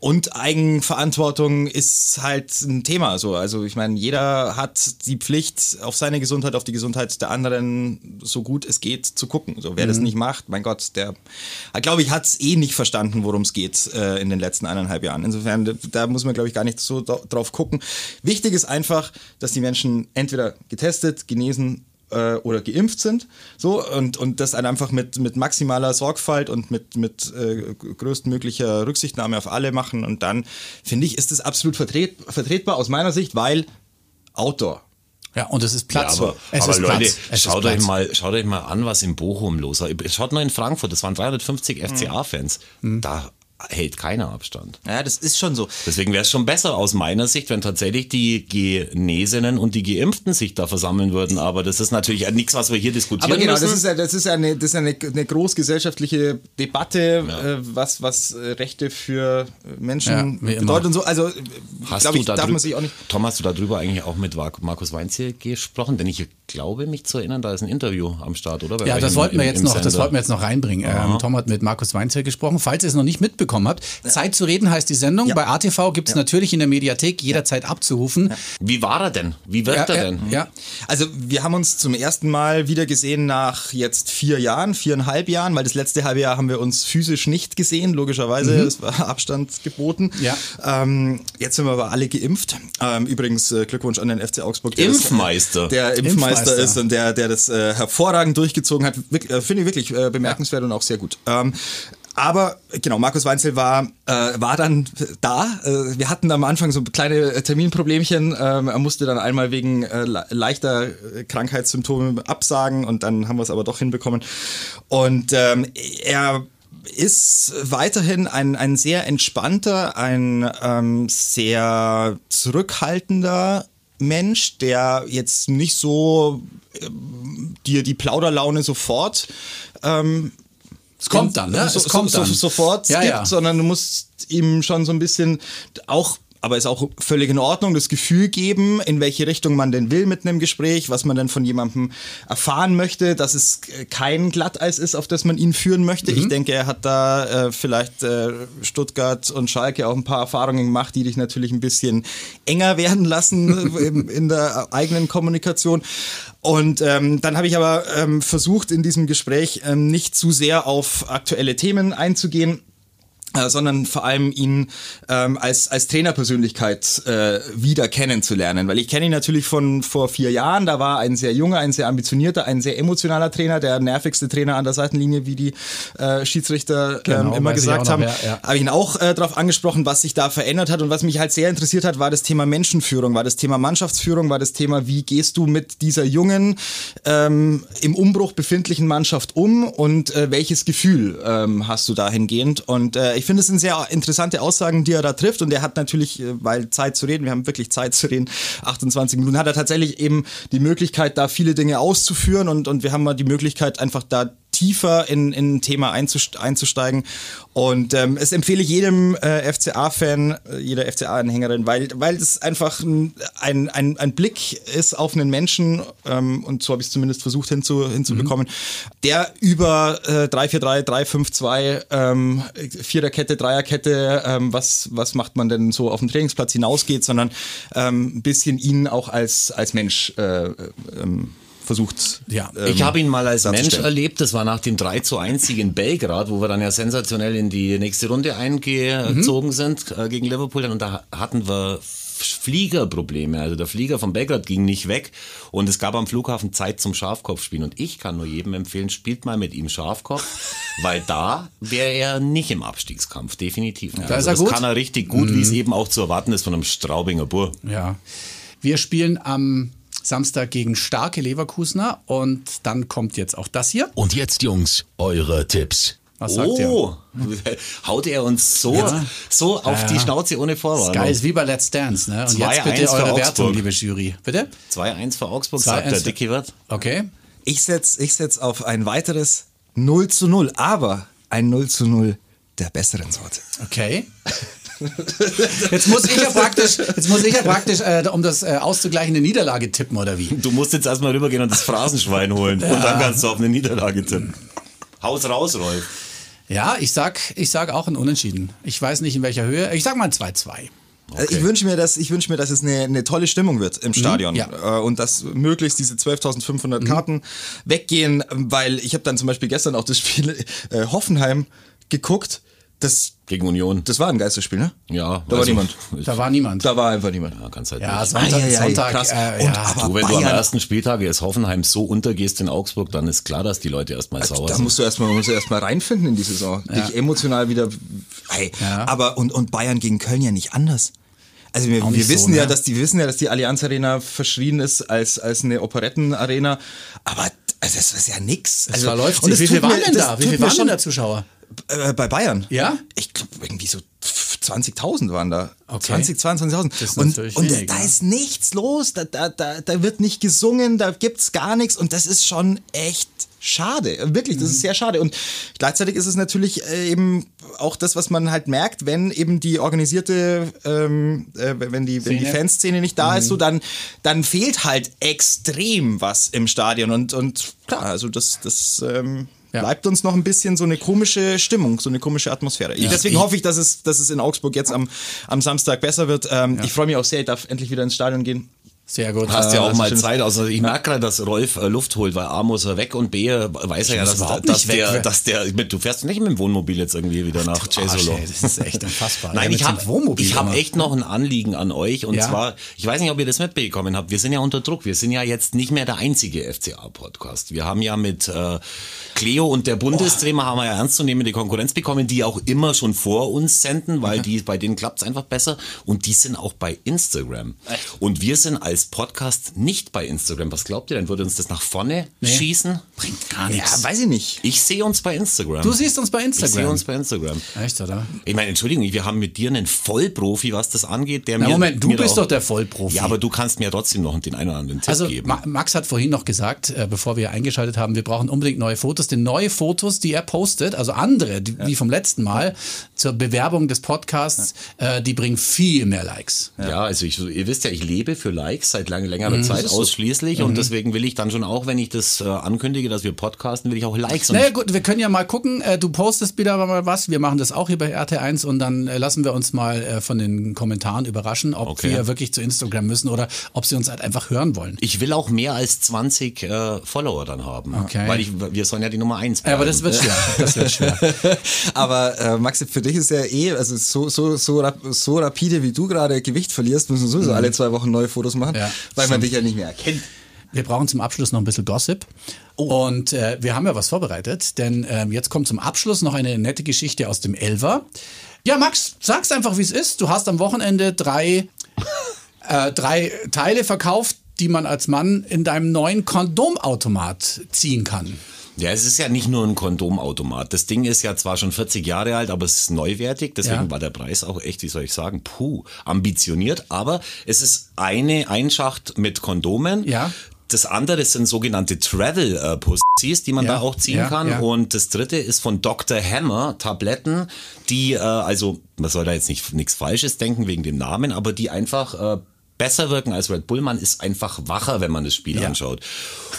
und Eigenverantwortung ist halt ein Thema. So. Also ich meine, jeder hat die Pflicht, auf seine Gesundheit, auf die Gesundheit der anderen so gut es geht zu gucken. So, wer das nicht macht, mein Gott, der, glaube ich, hat es eh nicht verstanden, worum es geht äh, in den letzten eineinhalb Jahren. Insofern, da- muss man, glaube ich, gar nicht so dra- drauf gucken. Wichtig ist einfach, dass die Menschen entweder getestet, genesen äh, oder geimpft sind. So, und, und das dann einfach mit, mit maximaler Sorgfalt und mit, mit äh, größtmöglicher Rücksichtnahme auf alle machen. Und dann, finde ich, ist das absolut vertret, vertretbar aus meiner Sicht, weil Outdoor. Ja, und es ist Platz. Ja, aber, es aber ist Leute, Platz. Es schaut ist euch, Platz. mal, schaut euch mal an, was in Bochum los war. Schaut nur in Frankfurt, das waren 350 FCA-Fans. Da hält keiner Abstand. Ja, das ist schon so. Deswegen wäre es schon besser aus meiner Sicht, wenn tatsächlich die Genesenen und die Geimpften sich da versammeln würden. Aber das ist natürlich ja nichts, was wir hier diskutieren Aber genau, müssen. das ist ja, das ist ja eine, das ist ja eine, eine großgesellschaftliche Debatte, äh, was, was äh, Rechte für äh, Menschen Ja, bedeutet und so. Also, Hast glaube du ich, da darf man sich auch nicht. Tom, hast du darüber eigentlich auch mit Mar- Markus Weinz hier gesprochen? Denn ich glaube, mich zu erinnern, da ist ein Interview am Start, oder? Bei Ja, das im- wollten wir jetzt noch, das wollten wir jetzt noch reinbringen. Ähm, Tom hat mit Markus Weinzel gesprochen. Falls ihr es noch nicht mitbekommen habt, Zeit zu reden heißt die Sendung. Bei ATV gibt es natürlich in der Mediathek jederzeit abzurufen. Wie war er denn? Wie wirkt Ja, er ja, denn? ja. Also wir haben uns zum ersten Mal wieder gesehen nach jetzt vier Jahren, viereinhalb Jahren, weil das letzte halbe Jahr haben wir uns physisch nicht gesehen, logischerweise. Es war Abstand geboten. Ja. Ähm, jetzt sind wir aber alle geimpft. Ähm, übrigens äh, Glückwunsch an den FC Augsburg. Der Impfmeister. Das, der Impfmeister, Impfmeister. ist und der, der das äh, hervorragend durchgezogen hat. Äh, Finde ich wirklich äh, bemerkenswert und auch sehr gut. Ähm, aber genau, Markus Weinzel war, äh, war dann da. Äh, wir hatten am Anfang so kleine Terminproblemchen. Ähm, er musste dann einmal wegen äh, le- leichter äh, Krankheitssymptome absagen und dann haben wir es aber doch hinbekommen. Und ähm, er ist weiterhin ein, ein sehr entspannter, ein ähm, sehr zurückhaltender Mensch, der jetzt nicht so ähm, dir die Plauderlaune sofort ähm, Es kommt dann, ne? so, es kommt so, dann. so, sofort Ja, gibt, ja. sondern du musst ihm schon so ein bisschen auch aber ist auch völlig in Ordnung, das Gefühl geben, in welche Richtung man denn will mit einem Gespräch, was man dann von jemandem erfahren möchte, dass es kein Glatteis ist, auf das man ihn führen möchte. Mhm. Ich denke, er hat da äh, vielleicht äh, Stuttgart und Schalke auch ein paar Erfahrungen gemacht, die dich natürlich ein bisschen enger werden lassen in, in der eigenen Kommunikation. Und ähm, dann habe ich aber ähm, versucht, in diesem Gespräch ähm, nicht zu sehr auf aktuelle Themen einzugehen, äh, sondern vor allem ihn ähm, als, als Trainerpersönlichkeit äh, wieder kennenzulernen. Weil ich kenne ihn natürlich von vor vier Jahren, da war ein sehr junger, ein sehr ambitionierter, ein sehr emotionaler Trainer, der nervigste Trainer an der Seitenlinie, wie die äh, Schiedsrichter ähm, genau, ähm, immer gesagt haben. Ja. Habe ich ihn auch äh, darauf angesprochen, was sich da verändert hat und was mich halt sehr interessiert hat, war das Thema Menschenführung, war das Thema Mannschaftsführung, war das Thema, wie gehst du mit dieser jungen, ähm, im Umbruch befindlichen Mannschaft um und äh, welches Gefühl ähm, hast du dahingehend? Und äh, ich finde, es sind sehr interessante Aussagen, die er da trifft. Und er hat natürlich, äh, weil Zeit zu reden, wir haben wirklich Zeit zu reden, 28 Minuten, hat er tatsächlich eben die Möglichkeit, da viele Dinge auszuführen. Und, und wir haben mal die Möglichkeit, einfach da tiefer in, in ein Thema einzusteigen. Und ähm, es empfehle ich jedem äh, FCA-Fan, äh, jeder FCA-Anhängerin, weil, weil es einfach ein, ein, ein Blick ist auf einen Menschen, ähm, und so habe ich es zumindest versucht hinzu, hinzubekommen, mhm. der über äh, 3-4-3, 3-5-2, ähm, Viererkette, Dreierkette, ähm, was, was macht man denn so auf dem Trainingsplatz hinausgeht, sondern ähm, ein bisschen ihn auch als, als Mensch äh, ähm, versucht. Ja, ähm, ich habe ihn mal als Mensch erlebt. Das war nach dem 3 zu 1 Sieg in Belgrad, wo wir dann ja sensationell in die nächste Runde eingezogen mhm. sind äh, gegen Liverpool. Und da hatten wir Fliegerprobleme. Also der Flieger von Belgrad ging nicht weg und es gab am Flughafen Zeit zum Schafkopfspielen. Und ich kann nur jedem empfehlen, spielt mal mit ihm Schafkopf, weil da wäre er nicht im Abstiegskampf, definitiv. Da also das gut. kann er richtig gut, mhm. wie es mhm. eben auch zu erwarten ist von einem Straubinger Bur. Ja. Wir spielen am Samstag gegen starke Leverkusener und dann kommt jetzt auch das hier. Und jetzt, Jungs, eure Tipps. Was sagt oh, ihr? haut er uns so, ja. so auf ja, die Schnauze ohne Vorwarnung. Geil, ist wie bei Let's Dance. Ne? Und jetzt bitte eure Wertung, liebe Jury. Bitte? 2-1 für Augsburg, sagt der Dicky wird. Okay. Ich setze ich setz auf ein weiteres 0 zu 0, aber ein 0 zu 0 der besseren Sorte. Okay. Jetzt muss ich ja praktisch, jetzt muss ich ja praktisch, äh, um das äh, auszugleichen, eine Niederlage tippen, oder wie? Du musst jetzt erstmal rübergehen und das Phrasenschwein holen. Ja. Und dann kannst du auf eine Niederlage tippen. Haus raus, Rolf. Ja, ich sag, ich sag auch ein Unentschieden. Ich weiß nicht in welcher Höhe. Ich sag mal 2-2. Okay. Ich wünsche mir, dass ich wünsche mir, dass es eine, eine tolle Stimmung wird im mhm, Stadion mhm, ja. Äh, und dass möglichst diese 12.500 mhm. Karten weggehen, weil ich habe dann zum Beispiel gestern auch das Spiel äh, Hoffenheim geguckt das gegen Union. Das war ein Geisterspiel, ne? Ja. Da war niemand. Da war niemand. Da war einfach niemand. Ja, ganz halt ja, nicht. Sonntag, ah, ja, Sonntag, krass. Äh, ja. aber du, wenn Bayern, du am ersten Spieltag jetzt Hoffenheim so untergehst in Augsburg, dann ist klar, dass die Leute erstmal sauer da sind. Da musst du erstmal, musst du erstmal reinfinden in die Saison. Ja. Dich emotional wieder, hey, aber, und, und Bayern gegen Köln ja nicht anders. Also wir, wir wissen so, ja, ne? dass die wissen ja, dass die Allianz Arena verschrien ist als, als eine Operettenarena, aber also das ist ja nix. Also, verläuft und wie viel waren denn da? Wie viel waren denn da Zuschauer? Äh, bei Bayern? Ja? Ich glaube, irgendwie so 20.000 waren da. Okay. 20, 22.000. Und, und wenig, da ja. ist nichts los, da, da, da, da wird nicht gesungen, da gibt es gar nichts und das ist schon echt schade. Wirklich, das mhm. ist sehr schade. Und gleichzeitig ist es natürlich äh, eben auch das, was man halt merkt, wenn eben die organisierte, ähm, äh, wenn, die, wenn die Fanszene nicht da mhm. ist, so dann, dann fehlt halt extrem was im Stadion. Und, und klar, also das, das ähm, ja. bleibt uns noch ein bisschen so eine komische Stimmung, so eine komische Atmosphäre. Ja. Deswegen hoffe ich, dass es, dass es in Augsburg jetzt am, am Samstag besser wird. Ähm. Ich freue mich auch sehr, ich darf endlich wieder ins Stadion gehen. Sehr gut. Hast ja auch mal Zeit. Also ich merke gerade, dass Rolf äh, Luft holt, weil A muss er weg und B weiß er ja, dass, dass, der, dass der, du fährst nicht mit dem Wohnmobil jetzt irgendwie wieder nach Cesolo. Das ist echt unfassbar. Nein, ich habe ich hab echt noch ein Anliegen an euch und ja. zwar, ich weiß nicht, ob ihr das mitbekommen habt, wir sind ja unter Druck. Wir sind ja jetzt nicht mehr der einzige FCA-Podcast. Wir haben ja mit äh, Cleo und der Bundestrainer oh. haben wir ja ernstzunehmende Konkurrenz bekommen, die auch immer schon vor uns senden, weil die bei denen klappt es einfach besser und die sind auch bei Instagram. Echt? Und wir sind als als Podcast nicht bei Instagram. Was glaubt ihr denn? Würde uns das nach vorne schießen? Bringt gar Ja, weiß ich nicht. Ich sehe uns bei Instagram. Du siehst uns bei ich sehe Instagram. uns bei Instagram. Echt, oder? Ich meine, Entschuldigung, wir haben mit dir einen Vollprofi, was das angeht. Der Na, mir, Moment, du mir bist doch der Vollprofi. Ja, aber du kannst mir trotzdem noch den einen oder anderen Tipp Also geben. Ma Max hat vorhin noch gesagt, äh, bevor wir eingeschaltet haben, wir brauchen unbedingt neue Fotos. Denn neue Fotos, die er postet, also andere, die, wie vom letzten Mal, zur Bewerbung des Podcasts, äh, die bringen viel mehr Likes. Ja, also ich, ihr wisst ja, ich lebe für Likes seit lang, Mhm, längerer Zeit ausschließlich und deswegen will ich dann schon auch, wenn ich das äh, ankündige, dass wir podcasten, will ich auch Likes. Naja gut, wir können ja mal gucken, äh, du postest wieder mal was, wir machen das auch hier bei RT1 und dann äh, lassen wir uns mal äh, von den Kommentaren überraschen, ob Okay. wir wirklich zu Instagram müssen oder ob sie uns halt einfach hören wollen. ich will auch mehr als 20 äh, Follower dann haben, Okay. weil ich, wir sollen ja die Nummer 1 Ja, aber das wird schwer, das wird schwer. Aber äh, Maxi, für dich ist ja eh, also so, so, so, so rapide wie du gerade Gewicht verlierst, müssen wir sowieso alle zwei Wochen neue Fotos machen, Ja, weil man dich ja nicht mehr erkennt. Wir brauchen zum Abschluss noch ein bisschen Gossip. Und äh, wir haben ja was vorbereitet, denn ähm, jetzt kommt zum Abschluss noch eine nette Geschichte aus dem Elver. Ja, Max, sag's einfach, wie es ist. Du hast am Wochenende drei, äh, drei Teile verkauft, die man als Mann in deinem neuen Kondomautomat ziehen kann. Ja, es ist ja nicht nur ein Kondomautomat. Das Ding ist ja zwar schon 40 Jahre alt, aber es ist neuwertig. Deswegen Ja. war der Preis auch echt, wie soll ich sagen, puh, ambitioniert. Aber es ist eine Einschacht mit Kondomen. Ja. Das andere sind sogenannte Travel äh, die man Ja, da auch ziehen ja, kann. ja. Und das dritte ist von Dr. Hammer Tabletten, die, äh, also man soll da jetzt nicht nichts Falsches denken wegen dem Namen, aber die einfach äh, besser wirken als Red Bull. Man ist einfach wacher, wenn man das Spiel Ja. anschaut.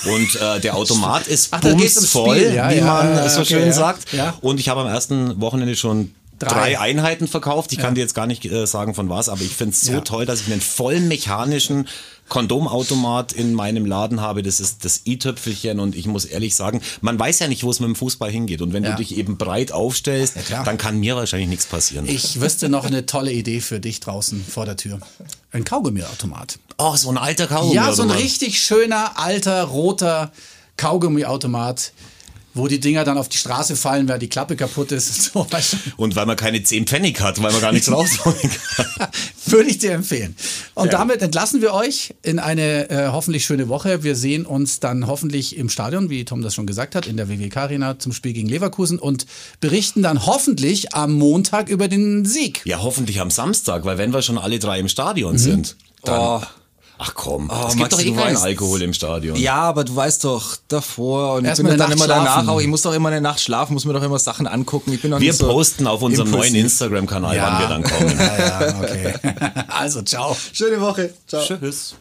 Und äh, der Automat ist Ach, bumsvoll, ja, wie ja, man ja, so okay, schön ja. sagt. Ja. Und ich habe am ersten Wochenende schon Drei. drei, Einheiten verkauft. Ich kann dir jetzt gar nicht äh, sagen von was, aber ich finde es so Ja. toll, dass ich einen voll mechanischen Kondomautomat in meinem Laden habe. Das ist das i-Tüpfelchen und ich muss ehrlich sagen, man weiß ja nicht, wo es mit dem Fußball hingeht. Und wenn Ja. du dich eben breit aufstellst, klar. dann kann mir wahrscheinlich nichts passieren. Ich wüsste noch eine tolle Idee für dich draußen vor der Tür. Ein Kaugummiautomat. oh, so ein alter Kaugummi. Ja, so ein richtig schöner, alter, roter Kaugummiautomat, wo die Dinger dann auf die Straße fallen, weil die Klappe kaputt ist. So, weißt du. Und weil man keine 10 Pfennig hat, weil man gar nichts rausholen kann. Würde ich dir empfehlen. Und Ja. damit entlassen wir euch in eine äh, hoffentlich schöne Woche. Wir sehen uns dann hoffentlich im Stadion, wie Tom das schon gesagt hat, in der WWK Arena zum Spiel gegen Leverkusen und berichten dann hoffentlich am Montag über den Sieg. Ja, hoffentlich am Samstag, weil wenn wir schon alle drei im Stadion sind, dann. Oh. Ach komm, Oh, es gibt Maxi, doch eh du keinen weißt- Alkohol im Stadion. Ja, aber du weißt doch davor und ich bin dann immer Nacht danach schlafen. auch. Ich muss doch immer eine Nacht schlafen, muss mir doch immer Sachen angucken. Ich bin Wir so posten auf unserem impulsiv. neuen Instagram-Kanal, wann wir dann kommen. Ja, ja, okay. Also, ciao. Schöne Woche. Ciao. Tschüss.